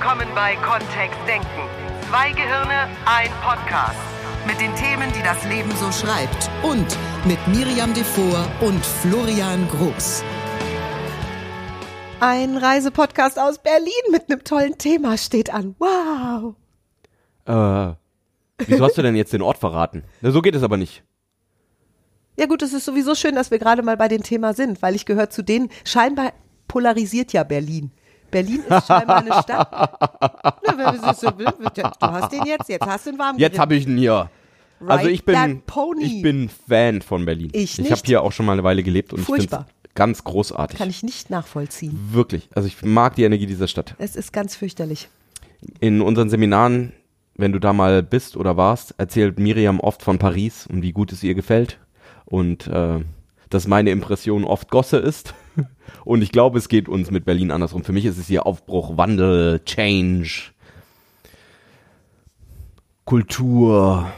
willkommen bei Kontext Denken. Zwei Gehirne, ein Podcast. Mit den Themen, die das Leben so schreibt. Und mit Miriam Devor und Florian Groß. Ein Reisepodcast aus Berlin mit einem tollen Thema steht an. Wow. Äh, wieso hast du denn jetzt den Ort verraten? Na, so geht es aber nicht. Ja gut, es ist sowieso schön, dass wir gerade mal bei dem Thema sind, weil ich gehöre zu denen, scheinbar polarisiert ja Berlin. Berlin ist scheinbar eine Stadt. Du hast den jetzt, jetzt hast du ihn warm Jetzt habe ich ihn hier. Also Ride ich bin, ich bin Fan von Berlin. Ich Ich habe hier auch schon mal eine Weile gelebt und Furchtbar. ich finde es ganz großartig. Kann ich nicht nachvollziehen. Wirklich. Also ich mag die Energie dieser Stadt. Es ist ganz fürchterlich. In unseren Seminaren, wenn du da mal bist oder warst, erzählt Miriam oft von Paris und wie gut es ihr gefällt. Und äh, dass meine Impression oft Gosse ist. Und ich glaube, es geht uns mit Berlin andersrum. Für mich ist es hier Aufbruch, Wandel, Change, Kultur,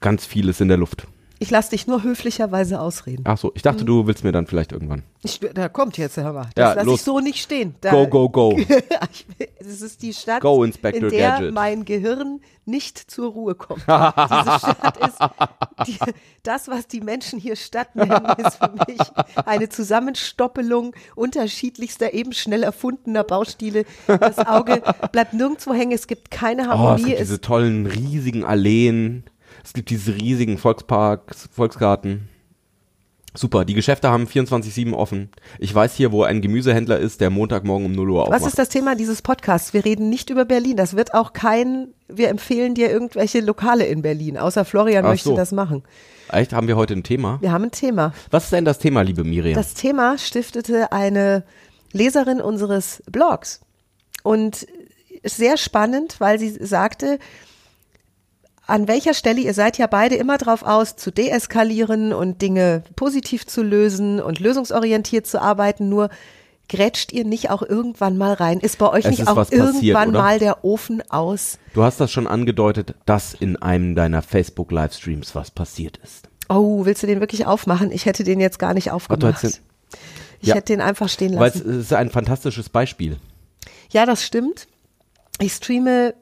ganz vieles in der Luft. Ich lasse dich nur höflicherweise ausreden. Ach so, ich dachte, du willst mir dann vielleicht irgendwann. Ich, da kommt jetzt, hör mal. Das Ja, lasse ich so nicht stehen. Da, Go, go, go. Es ist die Stadt, Go, in der Gadget. mein Gehirn nicht zur Ruhe kommt. Diese Stadt ist, die, das, was die Menschen hier Stadt nennen, ist für mich eine Zusammenstoppelung unterschiedlichster, eben schnell erfundener Baustile. Das Auge bleibt nirgendwo hängen, es gibt keine Oh, es Harmonie. gibt es diese tollen, riesigen Alleen. Es gibt diese riesigen Volksparks, Volksgarten. Super, die Geschäfte haben 24-7 offen. Ich weiß hier, wo ein Gemüsehändler ist, der Montagmorgen um 0 Uhr aufmacht. Was ist das Thema dieses Podcasts? Wir reden nicht über Berlin. Das wird auch kein, wir empfehlen dir irgendwelche Lokale in Berlin, außer Florian Ach möchte so. das machen. Echt, haben wir heute ein Thema? Wir haben ein Thema. Was ist denn das Thema, liebe Miriam? Das Thema stiftete eine Leserin unseres Blogs. Und ist sehr spannend, weil sie sagte, an welcher Stelle, ihr seid ja beide immer drauf aus, zu deeskalieren und Dinge positiv zu lösen und lösungsorientiert zu arbeiten, nur grätscht ihr nicht auch irgendwann mal rein? Ist bei euch Es nicht auch passiert, irgendwann oder? mal der Ofen aus? du hast das schon angedeutet, dass in einem deiner Facebook-Livestreams was passiert ist. Oh, willst du den wirklich aufmachen? Ich hätte den jetzt gar nicht aufgemacht. Ich Ja. hätte den einfach stehen Weil es lassen. ist ein fantastisches Beispiel. Ja, das stimmt. Ich streame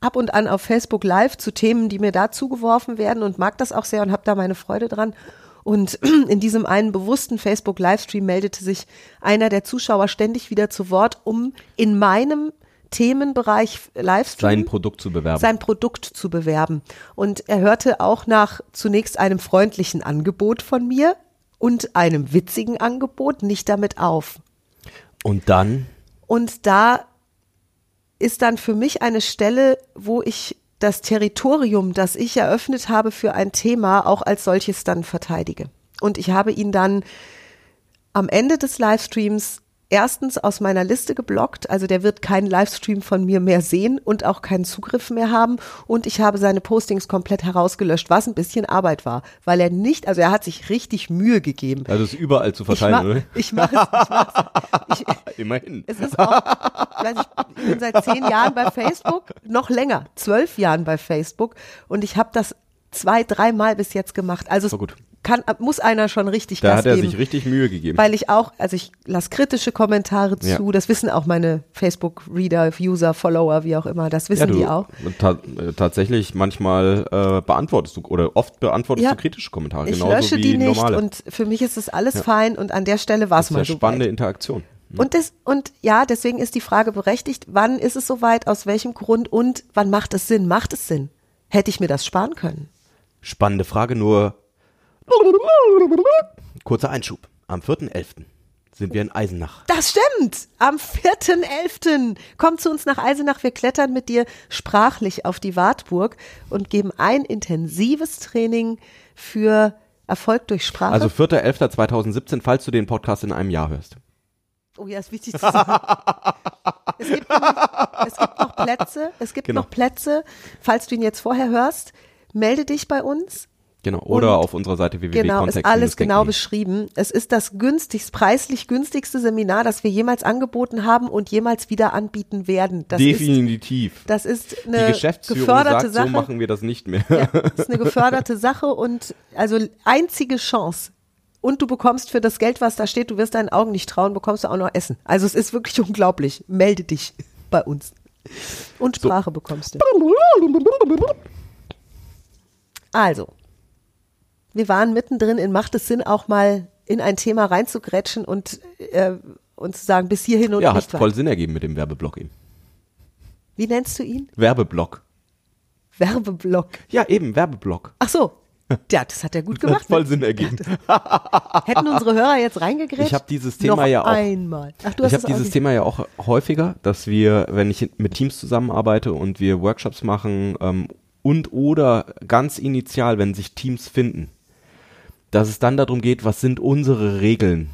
ab und an auf Facebook Live zu Themen, die mir da zugeworfen werden und mag das auch sehr und habe da meine Freude dran. Und in diesem einen bewussten Facebook Livestream meldete sich einer der Zuschauer ständig wieder zu Wort, um in meinem Themenbereich Livestream Sein Produkt zu bewerben. sein Produkt zu bewerben. Und er hörte auch nach zunächst einem freundlichen Angebot von mir und einem witzigen Angebot nicht damit auf. und dann Und da ist dann für mich eine Stelle, wo ich das Territorium, das ich eröffnet habe für ein Thema, auch als solches dann verteidige. Und ich habe ihn dann am Ende des Livestreams erstens aus meiner Liste geblockt, also der wird keinen Livestream von mir mehr sehen und auch keinen Zugriff mehr haben und ich habe seine Postings komplett herausgelöscht, was ein bisschen Arbeit war, weil er nicht, also er hat sich richtig Mühe gegeben. also es überall zu verteilen, ich mach, ich mach's, ich mach's. Ich, oder? Immerhin. es ist auch, ich, bin seit zehn Jahren bei Facebook, noch länger, zwölf Jahren bei Facebook und ich habe das zwei, dreimal bis jetzt gemacht. Also War es gut. Kann, muss einer schon richtig Da Gas hat er geben. sich richtig Mühe gegeben. weil ich auch, also ich lasse kritische Kommentare zu, Ja. das wissen auch meine Facebook-Reader, User, Follower, wie auch immer, das wissen die auch. Ta äh, tatsächlich manchmal äh, beantwortest du oder oft beantwortest Ja. du kritische Kommentare, Ich genauso lösche wie die nicht normale. und für mich ist es alles fein und an der Stelle war es das ist mal ja so spannende weit. Interaktion. Und, das, und ja, deswegen ist die Frage berechtigt, wann ist es soweit, aus welchem Grund und wann macht es Sinn? Macht es Sinn? Hätte ich mir das sparen können? Spannende Frage, nur kurzer Einschub. Am 4.11. sind wir in Eisenach. Das stimmt! Am 4.11. Komm zu uns nach Eisenach. Wir klettern mit dir sprachlich auf die Wartburg und geben ein intensives Training für Erfolg durch Sprache. Also 4.11.2017, falls du den Podcast in einem Jahr hörst. Oh ja, ist wichtig zu sagen. es, gibt nämlich, es gibt noch Plätze, es gibt Genau. noch Plätze. Falls du ihn jetzt vorher hörst, melde dich bei uns. Genau. Oder Und auf unserer Seite Genau, ist alles genau beschrieben. Es ist das günstigst, preislich günstigste Seminar, das wir jemals angeboten haben und jemals wieder anbieten werden. Das ist, Definitiv. das ist Die eine Geschäftsführung geförderte sagt, Sache. so machen wir das nicht mehr. ja, ist eine geförderte Sache und also einzige Chance. Und du bekommst für das Geld, was da steht, du wirst deinen Augen nicht trauen, bekommst du auch noch Essen. Also es ist wirklich unglaublich. Melde dich bei uns. Und Sprache bekommst du. Also, wir waren mittendrin in Macht es Sinn, auch mal in ein Thema reinzugrätschen und, äh, und zu sagen, bis hierhin und Ja, hat nicht voll weiter. Sinn ergeben mit dem Werbeblock eben. Wie nennst du ihn? Werbeblock. Werbeblock. Ja, eben, Werbeblock. Ach so. Ja, das hat er gut Hat gemacht. voll Sinn ergeben. Hätten unsere Hörer jetzt reingegrätscht? Ich habe dieses Thema Noch ja auch. einmal. Ach, du hast ich habe dieses Thema ja auch häufiger, dass wir, wenn ich mit Teams zusammenarbeite und wir Workshops machen ähm, und oder ganz initial, wenn sich Teams finden, dass es dann darum geht, was sind unsere Regeln?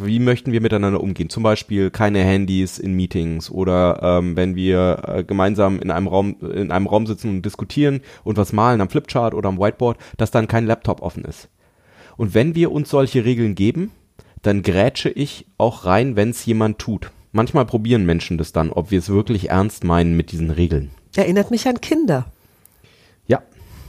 Wie möchten wir miteinander umgehen? Zum Beispiel keine Handys in Meetings oder ähm, wenn wir äh, gemeinsam in einem Raum in einem Raum sitzen und diskutieren und was malen am Flipchart oder am Whiteboard, dass dann kein Laptop offen ist. Und wenn wir uns solche Regeln geben, dann grätsche ich auch rein, wenn es jemand tut. Manchmal probieren Menschen das dann, ob wir es wirklich ernst meinen mit diesen Regeln. Erinnert mich an Kinder. Ja,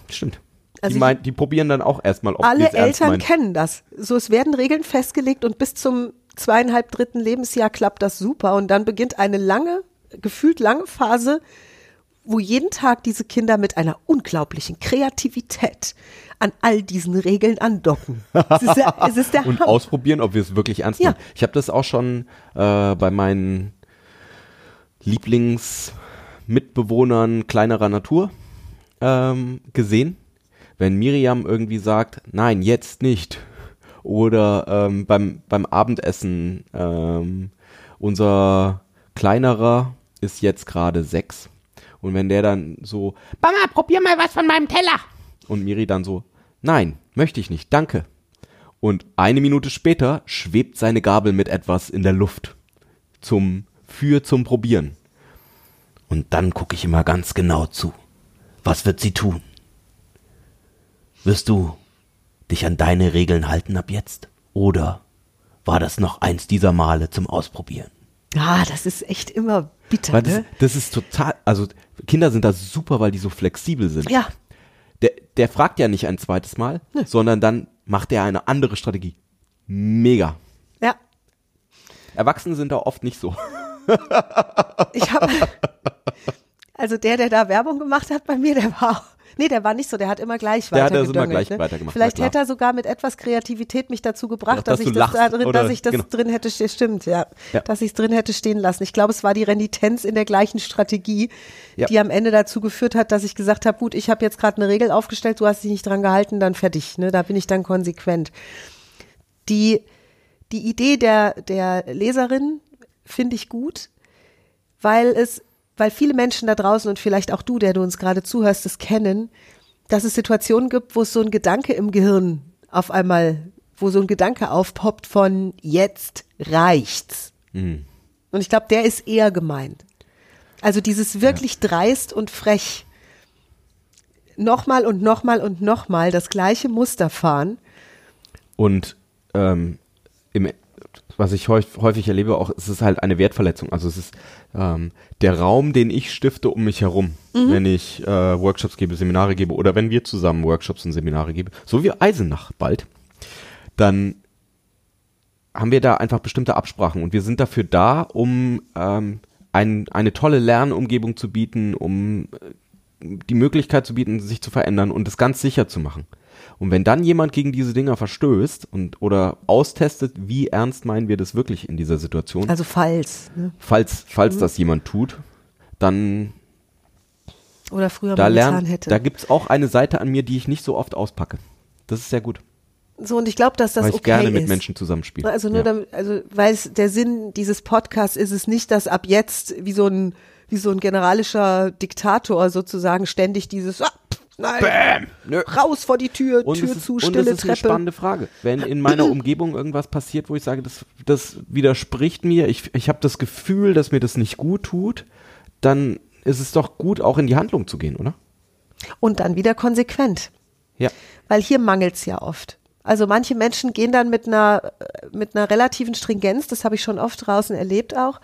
stimmt. Also die, ich- mein, die probieren dann auch erstmal, ob wir Alle es ernst Eltern kennen das. So, es werden Regeln festgelegt und bis zum zweieinhalb dritten Lebensjahr klappt das super und dann beginnt eine lange, gefühlt lange Phase, wo jeden Tag diese Kinder mit einer unglaublichen Kreativität an all diesen Regeln andocken. Es ist der, es ist der und Hammer. ausprobieren, ob wir es wirklich ernst Ja. meinen. Ich habe das auch schon äh, bei meinen Lieblingsmitbewohnern kleinerer Natur ähm, gesehen. Wenn Miriam irgendwie sagt, nein, jetzt nicht. Oder ähm, beim, beim Abendessen, ähm, unser kleinerer ist jetzt gerade sechs. Und wenn der dann so, Mama, probier mal was von meinem Teller. und Miri dann so, nein, möchte ich nicht, danke. Und eine Minute später schwebt seine Gabel mit etwas in der Luft. Zum, für zum Probieren. Und dann gucke ich immer ganz genau zu. Was wird sie tun? Wirst du dich an deine Regeln halten ab jetzt? Oder war das noch eins dieser Male zum Ausprobieren? Ah, das ist echt immer bitter, Weil das, ne? das ist total, also Kinder sind da super, weil die so flexibel sind. Ja, Der, der fragt ja nicht ein zweites Mal, sondern dann macht er eine andere Strategie. Mega. ja. Erwachsene sind da oft nicht so. Ich habe, also der, der da Werbung gemacht hat bei mir, der war, nee, der war nicht so, der hat immer gleich Der hat weitergedüngelt. das immer gleich ne? weitergemacht, Vielleicht hätte er sogar mit etwas Kreativität mich dazu gebracht, dass, dass ich das da drin, oder- dass ich das genau. drin hätte, stehen. stimmt, ja, Ja. dass ich es drin hätte stehen lassen. Ich glaube, es war die Renitenz in der gleichen Strategie, Ja. die am Ende dazu geführt hat, dass ich gesagt habe, gut, ich habe jetzt gerade eine Regel aufgestellt, du hast dich nicht dran gehalten, dann fertig, ne? Da bin ich dann konsequent. Die, die Idee der, der Leserin finde ich gut, weil es, weil viele Menschen da draußen und vielleicht auch du, der du uns gerade zuhörst, es kennen, dass es Situationen gibt, wo es so ein Gedanke im Gehirn auf einmal, wo so ein Gedanke aufpoppt von jetzt reicht's. Und ich glaube, der ist eher gemeint. Also dieses wirklich dreist und frech nochmal und nochmal und nochmal das gleiche Muster fahren. Und ähm, im, was ich häufig, häufig erlebe, auch, es ist halt eine Wertverletzung. Also es ist ähm, der Raum, den ich stifte um mich herum, wenn ich äh, Workshops gebe, Seminare gebe oder wenn wir zusammen Workshops und Seminare geben, so wie Eisenach bald, dann haben wir da einfach bestimmte Absprachen und wir sind dafür da, um ähm, ein, eine tolle Lernumgebung zu bieten, um äh, die Möglichkeit zu bieten, sich zu verändern und es ganz sicher zu machen. Und wenn dann jemand gegen diese Dinger verstößt und oder austestet, wie ernst meinen wir das wirklich in dieser Situation, Also falls. Ne? falls falls das jemand tut, dann Oder früher da mal getan lernt, hätte. da gibt's auch eine Seite an mir, die ich nicht so oft auspacke. Das ist sehr gut, so, und ich glaube, dass das weil ich okay gerne ist. mit Menschen zusammenspiele. Also nur ja. damit, also weil es der Sinn dieses Podcasts ist es nicht, dass ab jetzt wie so ein wie so ein generalischer Diktator sozusagen ständig dieses ah, nein, Nö. raus vor die Tür, Und Tür es ist, zu, und stille es ist eine Treppe. spannende Frage. Wenn in meiner Umgebung irgendwas passiert, wo ich sage, das, das widerspricht mir, ich, ich habe das Gefühl, dass mir das nicht gut tut, dann ist es doch gut, auch in die Handlung zu gehen, oder? Und dann wieder konsequent. Ja. Weil hier mangelt's ja oft. Also manche Menschen gehen dann mit einer, mit einer relativen Stringenz, das habe ich schon oft draußen erlebt auch,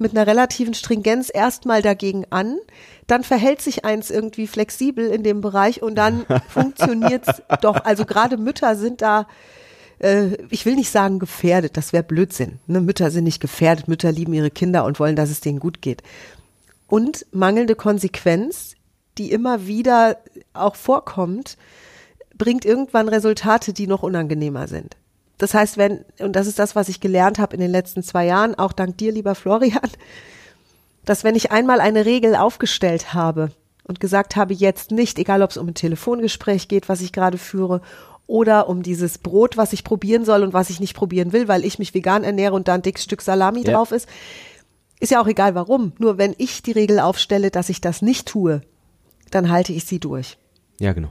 mit einer relativen Stringenz erstmal dagegen an, dann verhält sich eins irgendwie flexibel in dem Bereich und dann funktioniert's doch. Also gerade Mütter sind da, äh, ich will nicht sagen gefährdet, das wäre Blödsinn. Ne? Mütter sind nicht gefährdet, Mütter lieben ihre Kinder und wollen, dass es denen gut geht. und mangelnde Konsequenz, die immer wieder auch vorkommt, bringt irgendwann Resultate, die noch unangenehmer sind. Das heißt, wenn, und das ist das, was ich gelernt habe in den letzten zwei Jahren, auch dank dir, lieber Florian, dass wenn ich einmal eine Regel aufgestellt habe und gesagt habe, jetzt nicht, egal ob es um ein Telefongespräch geht, was ich gerade führe, oder um dieses Brot, was ich probieren soll und was ich nicht probieren will, weil ich mich vegan ernähre und da ein dickes Stück Salami Ja. drauf ist, ist ja auch egal warum. Nur wenn ich die Regel aufstelle, dass ich das nicht tue, dann halte ich sie durch. Ja, genau.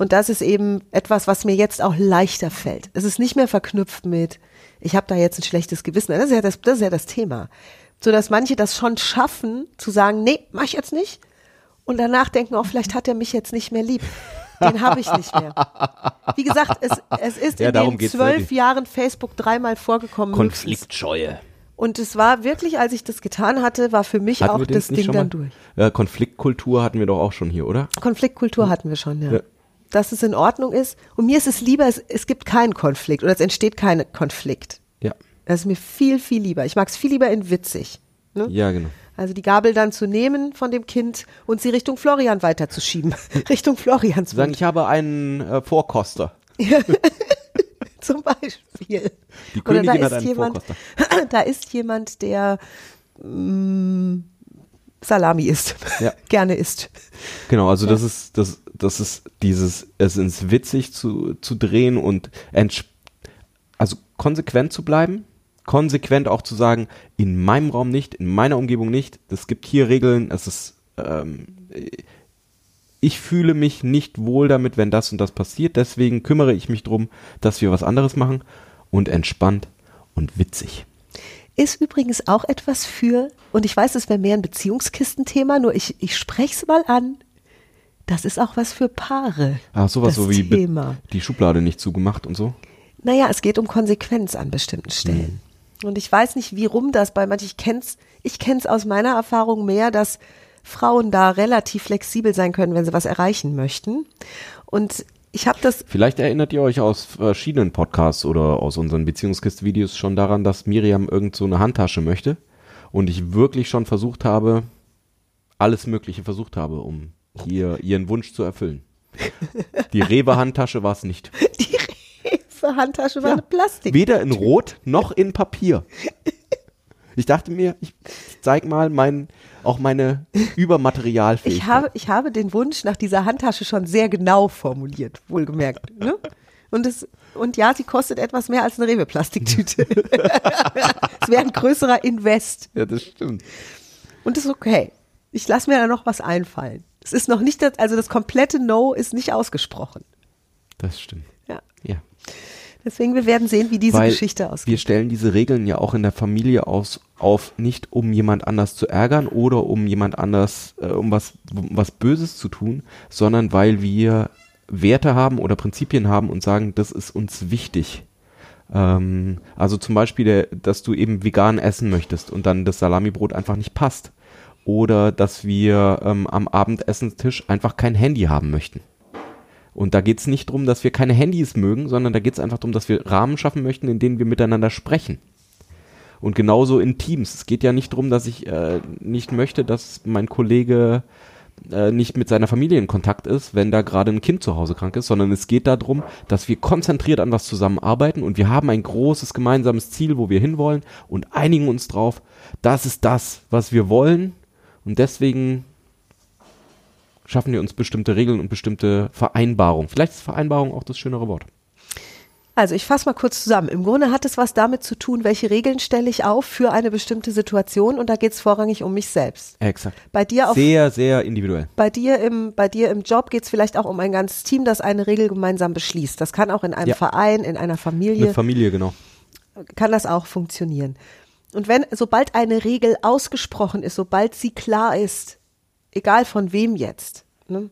Und das ist eben etwas, was mir jetzt auch leichter fällt. Es ist nicht mehr verknüpft mit, ich habe da jetzt ein schlechtes Gewissen. Das ist ja das, das, ist ja das Thema. So dass manche das schon schaffen, zu sagen, nee, mach ich jetzt nicht. Und danach denken, oh, vielleicht hat er mich jetzt nicht mehr lieb. Den habe ich nicht mehr. Wie gesagt, es, es ist Ja, in den zwölf. Jahren Facebook dreimal vorgekommen. höchstens. Konfliktscheue. Und es war wirklich, als ich das getan hatte, war für mich Hatten auch das Ding dann durch. Äh, Konfliktkultur hatten wir doch auch schon hier, oder? Konfliktkultur hatten wir schon, ja. Ja. Dass es in Ordnung ist. Und mir ist es lieber, es, es gibt keinen Konflikt oder es entsteht kein Konflikt. Ja. Das ist mir viel, viel lieber. Ich mag es viel lieber in witzig. Ne? Ja, genau. Also die Gabel dann zu nehmen von dem Kind und sie Richtung Florian weiterzuschieben. Richtung Florians Sagen, ich habe einen äh, Vorkoster. zum Beispiel. Die Oder da Königin hat ist einen jemand, Vorkoster. da ist jemand, der mm, Salami isst. Ja. Gerne isst. Genau, also das ist das das ist dieses es ins witzig zu zu drehen und also konsequent zu bleiben, konsequent auch zu sagen, in meinem Raum nicht, in meiner Umgebung nicht. Es gibt hier Regeln, es ist ähm, ich fühle mich nicht wohl damit, wenn das und das passiert, deswegen kümmere ich mich drum, dass wir was anderes machen und entspannt und witzig. Ist übrigens auch etwas für, und ich weiß, es wäre mehr ein Beziehungskistenthema, nur ich, ich spreche es mal an. Das ist auch was für Paare. Ah, sowas so wie Thema. die Schublade nicht zugemacht und so. Naja, es geht um Konsequenz an bestimmten Stellen. Und ich weiß nicht, wie rum das bei manchen, ich kenn's, ich kenn's aus meiner Erfahrung mehr, dass Frauen da relativ flexibel sein können, wenn sie was erreichen möchten. Und ich habe das, Vielleicht erinnert ihr euch aus verschiedenen Podcasts oder aus unseren Beziehungskist-Videos schon daran, dass Miriam irgend so eine Handtasche möchte und ich wirklich schon versucht habe, alles Mögliche versucht habe, um hier ihren Wunsch zu erfüllen. Die Rewe-Handtasche war es nicht. die Rewe-Handtasche war eine Plastik. Weder in Rot noch in Papier. Ich dachte mir, ich zeig mal mein, auch meine Übermaterialfähigkeit. Ich habe, ich habe den Wunsch nach dieser Handtasche schon sehr genau formuliert, wohlgemerkt. Ne? Und, es, und ja, sie kostet etwas mehr als eine Rewe-Plastiktüte. es wäre ein größerer Invest. ja, das stimmt. Und ist okay. Ich lasse mir da noch was einfallen. Es ist noch nicht, das, also das komplette No ist nicht ausgesprochen. Das stimmt. Ja. Ja. Deswegen, wir werden sehen, wie diese Weil Geschichte Wir ausgeht. stellen diese Regeln ja auch in der Familie aus, auf, nicht um jemand anders zu ärgern oder um jemand anders, äh, um was, um was Böses zu tun, sondern weil wir Werte haben oder Prinzipien haben und sagen, das ist uns wichtig. Ähm, also zum Beispiel, der, dass du eben vegan essen möchtest und dann das Salamibrot einfach nicht passt. Oder dass wir ähm, am Abendessenstisch einfach kein Handy haben möchten. Und da geht's nicht drum, dass wir keine Handys mögen, sondern da geht's einfach drum, dass wir Rahmen schaffen möchten, in denen wir miteinander sprechen. Und genauso in Teams. Es geht ja nicht drum, dass ich äh, nicht möchte, dass mein Kollege äh, nicht mit seiner Familie in Kontakt ist, wenn da gerade ein Kind zu Hause krank ist, sondern es geht darum, dass wir konzentriert an was zusammenarbeiten und wir haben ein großes gemeinsames Ziel, wo wir hinwollen und einigen uns drauf, das ist das, was wir wollen und deswegen schaffen wir uns bestimmte Regeln und bestimmte Vereinbarungen. Vielleicht ist Vereinbarung auch das schönere Wort. Also ich fasse mal kurz zusammen. Im Grunde hat es was damit zu tun, welche Regeln stelle ich auf für eine bestimmte Situation und da geht es vorrangig um mich selbst. Exakt. Bei dir auf Sehr, sehr individuell. bei dir im, bei dir im Job geht es vielleicht auch um ein ganzes Team, das eine Regel gemeinsam beschließt. Das kann auch in einem Ja. Verein, in einer Familie, Eine Familie, genau. kann das auch funktionieren. Und wenn, sobald eine Regel ausgesprochen ist, sobald sie klar ist, egal von wem jetzt, ne,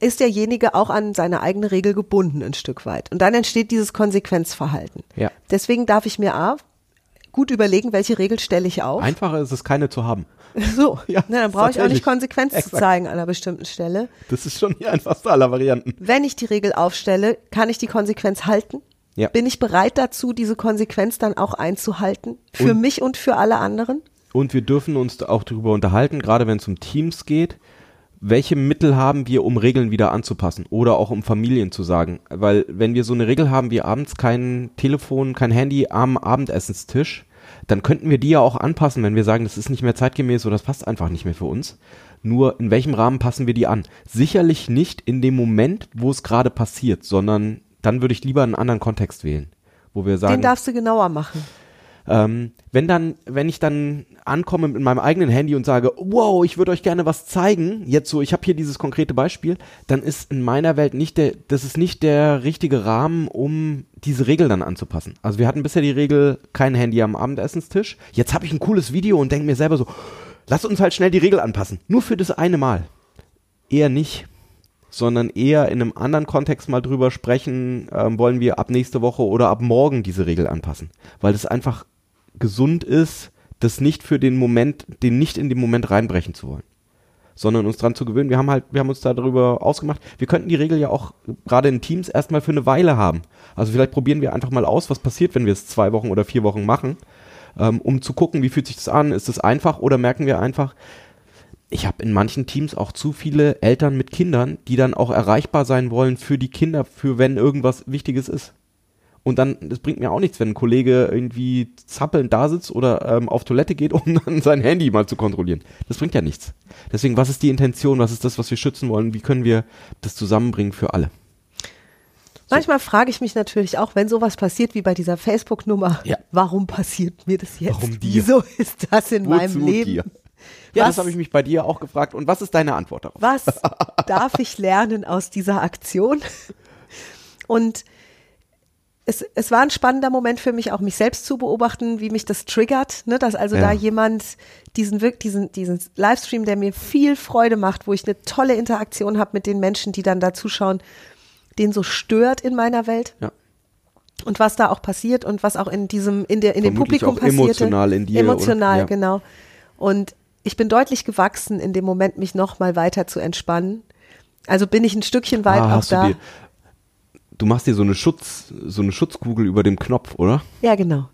ist derjenige auch an seine eigene Regel gebunden ein Stück weit. Und dann entsteht dieses Konsequenzverhalten. Ja. Deswegen darf ich mir A, gut überlegen, welche Regel stelle ich auf. Einfacher ist es, keine zu haben. So, Ja, Na, dann brauche ich auch nicht Konsequenz zu Exakt. zeigen an einer bestimmten Stelle. Das ist schon die einfachste aller Varianten. Wenn ich die Regel aufstelle, kann ich die Konsequenz halten? Ja. Bin ich bereit dazu, diese Konsequenz dann auch einzuhalten? Für Und- mich und für alle anderen? Und wir dürfen uns auch darüber unterhalten, gerade wenn es um Teams geht, welche Mittel haben wir, um Regeln wieder anzupassen oder auch um Familien zu sagen. Weil wenn wir so eine Regel haben wie abends kein Telefon, kein Handy am Abendessenstisch, dann könnten wir die ja auch anpassen, wenn wir sagen, das ist nicht mehr zeitgemäß oder das passt einfach nicht mehr für uns. Nur in welchem Rahmen passen wir die an? Sicherlich nicht in dem Moment, wo es gerade passiert, sondern dann würde ich lieber einen anderen Kontext wählen, wo wir sagen, Den darfst du genauer machen. ähm, wenn dann, wenn ich dann ankomme mit meinem eigenen Handy und sage, wow, ich würde euch gerne was zeigen, jetzt so, ich habe hier dieses konkrete Beispiel, dann ist in meiner Welt nicht der, das ist nicht der richtige Rahmen, um diese Regel dann anzupassen. Also wir hatten bisher die Regel, kein Handy am Abendessenstisch. Jetzt habe ich ein cooles Video und denke mir selber so, lass uns halt schnell die Regel anpassen. Nur für das eine Mal. Eher nicht sondern eher in einem anderen Kontext mal drüber sprechen, ähm, wollen wir ab nächste Woche oder ab morgen diese Regel anpassen. Weil das einfach gesund ist, das nicht für den Moment, den nicht in den Moment reinbrechen zu wollen. Sondern uns dran zu gewöhnen. Wir haben halt, wir haben uns darüber ausgemacht, wir könnten die Regel ja auch gerade in Teams erstmal für eine Weile haben. Also vielleicht probieren wir einfach mal aus, was passiert, wenn wir es zwei Wochen oder vier Wochen machen, ähm, um zu gucken, wie fühlt sich das an, ist es einfach oder merken wir einfach, ich habe in manchen Teams auch zu viele Eltern mit Kindern, die dann auch erreichbar sein wollen für die Kinder, für wenn irgendwas Wichtiges ist. Und dann, das bringt mir auch nichts, wenn ein Kollege irgendwie zappelnd da sitzt oder ähm, auf Toilette geht, um dann sein Handy mal zu kontrollieren. Das bringt ja nichts. Deswegen, was ist die Intention? Was ist das, was wir schützen wollen? Wie können wir das zusammenbringen für alle? Manchmal frage ich mich natürlich auch, wenn sowas passiert wie bei dieser Facebook-Nummer, Ja. warum passiert mir das jetzt? Warum dir? Wieso ist das in meinem Wozu Leben? dir? Ja, Was- das habe ich mich bei dir auch gefragt. Und was ist deine Antwort darauf? Was darf ich lernen aus dieser Aktion? Und es, es war ein spannender Moment für mich, auch mich selbst zu beobachten, wie mich das triggert, ne? dass also Ja. da jemand diesen, diesen, diesen Livestream, der mir viel Freude macht, wo ich eine tolle Interaktion habe mit den Menschen, die dann da zuschauen, den so stört in meiner Welt. Ja. Und was da auch passiert und was auch in diesem, in der, in dem Publikum auch passierte. emotional in dir, Emotional, oder? Ja. genau. Und ich bin deutlich gewachsen in dem Moment, mich nochmal weiter zu entspannen. Also bin ich ein Stückchen weit Ah, auch hast du da. dir- Du machst dir so eine Schutz, so eine Schutzkugel über dem Knopf, oder? Ja, genau.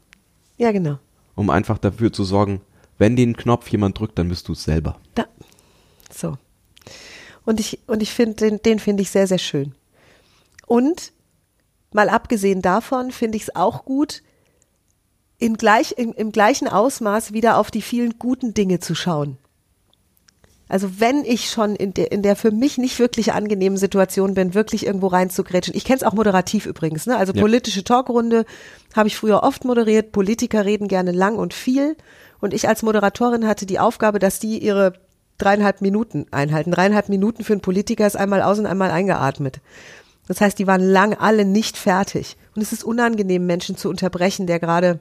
Ja, genau. Um einfach dafür zu sorgen, wenn den Knopf jemand drückt, dann bist du es selber. Da. So. Und ich, und ich finde, den, den finde ich sehr, sehr schön. Und mal abgesehen davon finde ich es auch gut, in gleich, im, im gleichen Ausmaß wieder auf die vielen guten Dinge zu schauen. Also wenn ich schon in der, in der für mich nicht wirklich angenehmen Situation bin, wirklich irgendwo reinzugrätschen. Ich kenne es auch moderativ übrigens. Ne? Also Ja. politische Talkrunde habe ich früher oft moderiert. Politiker reden gerne lang und viel. Und ich als Moderatorin hatte die Aufgabe, dass die ihre dreieinhalb Minuten einhalten. Dreieinhalb Minuten für einen Politiker ist einmal aus und einmal eingeatmet. Das heißt, die waren lang alle nicht fertig. Und es ist unangenehm, Menschen zu unterbrechen, der gerade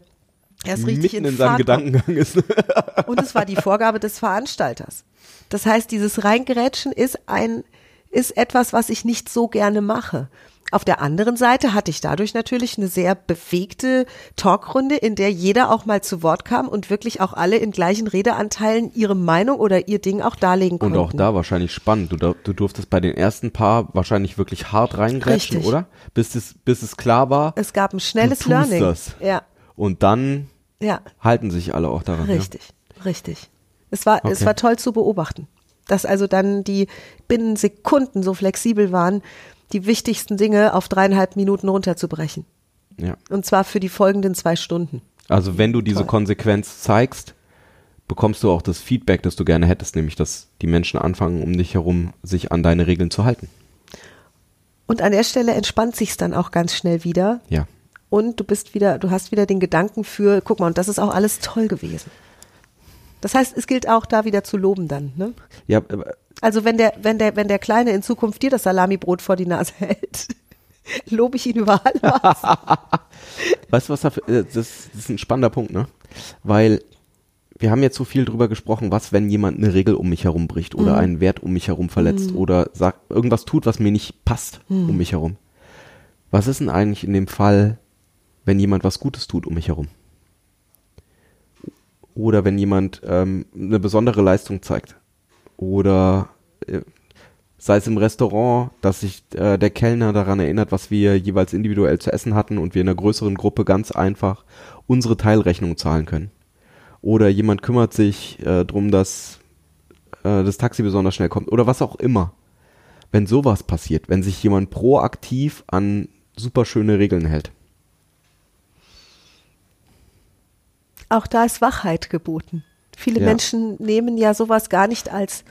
erst richtig Mitten in, in seinem. Gedankengang ist. Und es war die Vorgabe des Veranstalters. Das heißt, dieses Reingerätschen ist ein, ist etwas, was ich nicht so gerne mache. Auf der anderen Seite hatte ich dadurch natürlich eine sehr bewegte Talkrunde, in der jeder auch mal zu Wort kam und wirklich auch alle in gleichen Redeanteilen ihre Meinung oder ihr Ding auch darlegen Und konnten. auch da wahrscheinlich spannend. Du, du durftest bei den ersten paar wahrscheinlich wirklich hart reingrätschen, Richtig. oder? Bis es, bis es klar war. es gab ein schnelles du tust Learning. Das. Ja, Und dann ja. halten sich alle auch daran. Richtig, richtig. Es war, es Okay. war toll zu beobachten, dass also dann die binnen Sekunden so flexibel waren, die wichtigsten Dinge auf dreieinhalb Minuten runterzubrechen. Ja. ja. Und zwar für die folgenden zwei Stunden. Also wenn du diese Toll. Konsequenz zeigst, bekommst du auch das Feedback, das du gerne hättest, nämlich dass die Menschen anfangen, um dich herum sich an deine Regeln zu halten. Und an der Stelle entspannt sich's dann auch ganz schnell wieder. Ja. Und du bist wieder, du hast wieder den Gedanken für, guck mal, und das ist auch alles toll gewesen. Das heißt, es gilt auch da wieder zu loben dann, ne? Ja, aber Also wenn der, wenn der, wenn der Kleine in Zukunft dir das Salamibrot vor die Nase hält, lobe ich ihn über was. Weißt du, was dafür, äh, das, das ist ein spannender Punkt, ne? Weil wir haben jetzt so viel drüber gesprochen, was, wenn jemand eine Regel um mich herum bricht oder einen Wert um mich herum verletzt oder sagt, irgendwas tut, was mir nicht passt um mich herum. Was ist denn eigentlich in dem Fall, wenn jemand was Gutes tut um mich herum? Oder wenn jemand ähm, eine besondere Leistung zeigt? Oder äh, sei es im Restaurant, dass sich äh, der Kellner daran erinnert, was wir jeweils individuell zu essen hatten und wir in einer größeren Gruppe ganz einfach unsere Teilrechnung zahlen können. oder jemand kümmert sich äh, drum, dass äh, das Taxi besonders schnell kommt oder was auch immer. Wenn sowas passiert, wenn sich jemand proaktiv an super schöne Regeln hält. Auch da ist Wachheit geboten. Viele Ja. Menschen nehmen ja sowas gar nicht als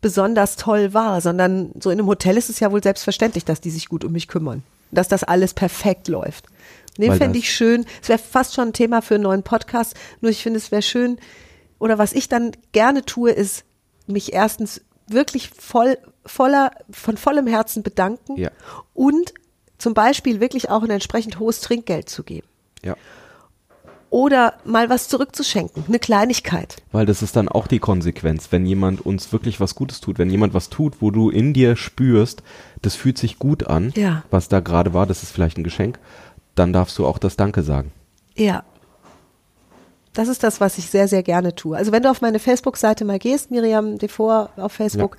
besonders toll wahr, sondern so in einem Hotel ist es ja wohl selbstverständlich, dass die sich gut um mich kümmern, dass das alles perfekt läuft. Nee, Weil fände ich schön. Es wäre fast schon ein Thema für einen neuen Podcast, nur ich finde, es wäre schön, oder was ich dann gerne tue, ist mich erstens wirklich voll, voller, von vollem Herzen bedanken Ja. und zum Beispiel wirklich auch ein entsprechend hohes Trinkgeld zu geben. Ja. Oder mal was zurückzuschenken, eine Kleinigkeit. Weil das ist dann auch die Konsequenz, wenn jemand uns wirklich was Gutes tut, wenn jemand was tut, wo du in dir spürst, das fühlt sich gut an, Ja. was da gerade war, das ist vielleicht ein Geschenk, dann darfst du auch das Danke sagen. Ja. Das ist das, was ich sehr, sehr gerne tue. Also wenn du auf meine Facebook-Seite mal gehst, Miriam Devor auf Facebook,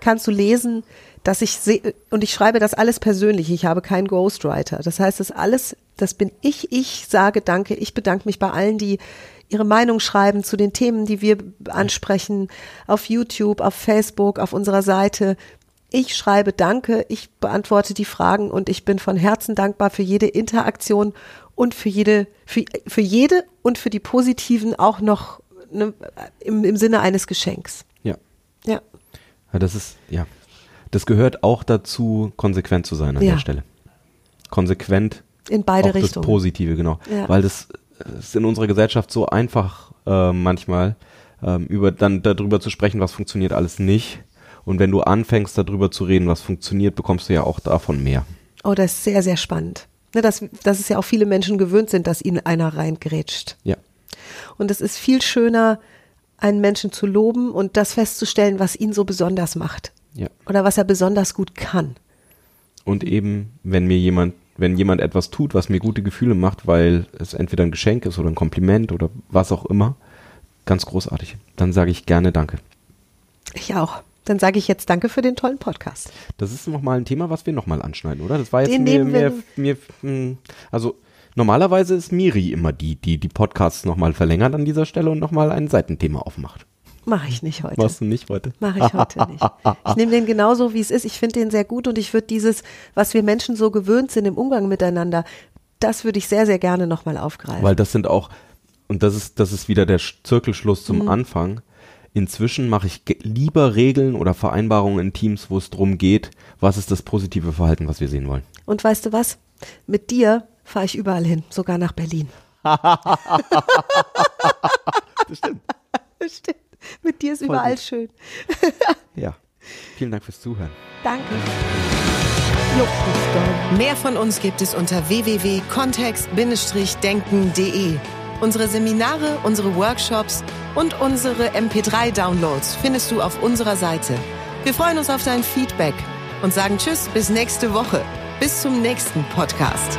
kannst du lesen, dass ich sehe, und ich schreibe das alles persönlich, ich habe keinen Ghostwriter. Das heißt, das alles, das bin ich, ich sage Danke, ich bedanke mich bei allen, die ihre Meinung schreiben zu den Themen, die wir ansprechen, auf YouTube, auf Facebook, auf unserer Seite. Ich schreibe Danke, ich beantworte die Fragen und ich bin von Herzen dankbar für jede Interaktion und für jede, für, für jede und für die positiven auch noch ne, im, im Sinne eines Geschenks. Ja. Ja. ja das ist, ja. Das gehört auch dazu, konsequent zu sein an Ja. der Stelle. Konsequent In beide auch Richtungen. das Positive, genau. Ja. Weil das ist in unserer Gesellschaft so einfach äh, manchmal, ähm, über dann darüber zu sprechen, was funktioniert alles nicht. Und wenn du anfängst, darüber zu reden, was funktioniert, bekommst du ja auch davon mehr. Oh, das ist sehr, sehr spannend. Ne, dass, dass es ja auch viele Menschen gewöhnt sind, dass ihnen einer reingrätscht. Ja. Und es ist viel schöner, einen Menschen zu loben und das festzustellen, was ihn so besonders macht. Ja. Oder was er besonders gut kann. Und eben, wenn mir jemand, wenn jemand etwas tut, was mir gute Gefühle macht, weil es entweder ein Geschenk ist oder ein Kompliment oder was auch immer, ganz großartig. Dann sage ich gerne Danke. Ich auch. Dann sage ich jetzt Danke für den tollen Podcast. Das ist nochmal ein Thema, was wir nochmal anschneiden, oder? Das war jetzt Den mir, wir mir, mir, hm, also normalerweise ist Miri immer die, die die Podcasts nochmal verlängert an dieser Stelle und nochmal ein Seitenthema aufmacht. Mache ich nicht heute. Machst du nicht heute? Mache ich heute nicht. Ich nehme den genauso, wie es ist. Ich finde den sehr gut und ich würde dieses, was wir Menschen so gewöhnt sind im Umgang miteinander, das würde ich sehr, sehr gerne nochmal aufgreifen. Weil das sind auch, und das ist, das ist wieder der Sch- Zirkelschluss Mhm. zum Anfang. Inzwischen mache ich lieber Regeln oder Vereinbarungen in Teams, wo es darum geht, was ist das positive Verhalten, was wir sehen wollen. und weißt du was? Mit dir fahre ich überall hin, sogar nach Berlin. Das stimmt. Das stimmt. Mit dir ist Voll überall gut. schön. Ja. Vielen Dank fürs Zuhören. Danke. Mehr von uns gibt es unter www.kontext-denken.de. Unsere Seminare, unsere Workshops und unsere MP3-Downloads findest du auf unserer Seite. Wir freuen uns auf dein Feedback und sagen Tschüss bis nächste Woche. Bis zum nächsten Podcast.